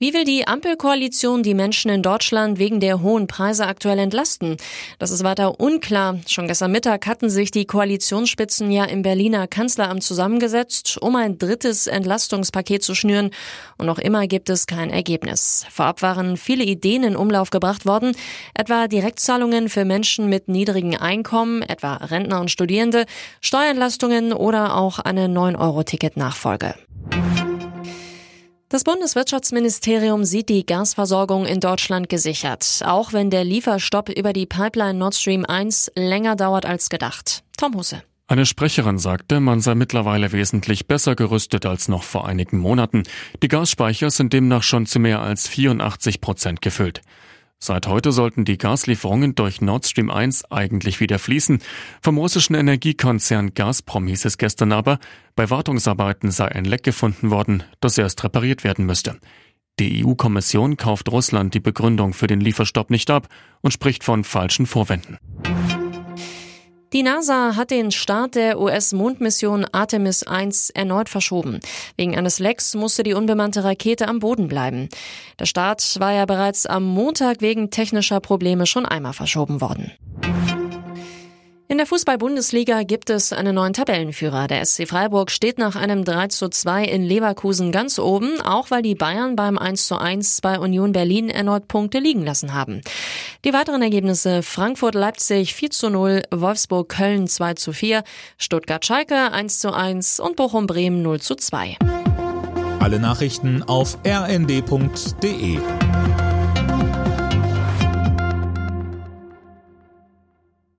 Wie will die Ampelkoalition die Menschen in Deutschland wegen der hohen Preise aktuell entlasten? Das ist weiter unklar. Schon gestern Mittag hatten sich die Koalitionsspitzen ja im Berliner Kanzleramt zusammengesetzt, um ein drittes Entlastungspaket zu schnüren. Und noch immer gibt es kein Ergebnis. Vorab waren viele Ideen in Umlauf gebracht worden, etwa Direktzahlungen für Menschen mit niedrigen Einkommen, etwa Rentner und Studierende, Steuerentlastungen oder auch eine 9-Euro-Ticket-Nachfolge. Das Bundeswirtschaftsministerium sieht die Gasversorgung in Deutschland gesichert, auch wenn der Lieferstopp über die Pipeline Nord Stream 1 länger dauert als gedacht. Tom Husse. Eine Sprecherin sagte, man sei mittlerweile wesentlich besser gerüstet als noch vor einigen Monaten. Die Gasspeicher sind demnach schon zu mehr als 84 Prozent gefüllt. Seit heute sollten die Gaslieferungen durch Nord Stream 1 eigentlich wieder fließen. Vom russischen Energiekonzern Gazprom hieß es gestern aber, bei Wartungsarbeiten sei ein Leck gefunden worden, das erst repariert werden müsste. Die EU-Kommission kauft Russland die Begründung für den Lieferstopp nicht ab und spricht von falschen Vorwänden. Die NASA hat den Start der US-Mondmission Artemis 1 erneut verschoben. Wegen eines Lecks musste die unbemannte Rakete am Boden bleiben. Der Start war ja bereits am Montag wegen technischer Probleme schon einmal verschoben worden. In der Fußball-Bundesliga gibt es einen neuen Tabellenführer. Der SC Freiburg steht nach einem 3 zu 2 in Leverkusen ganz oben, auch weil die Bayern beim 1 zu 1 bei Union Berlin erneut Punkte liegen lassen haben. Die weiteren Ergebnisse Frankfurt-Leipzig 4 zu 0, Wolfsburg-Köln 2 zu 4, Stuttgart-Schalke 1 zu 1 und Bochum-Bremen 0 zu 2. Alle Nachrichten auf rnd.de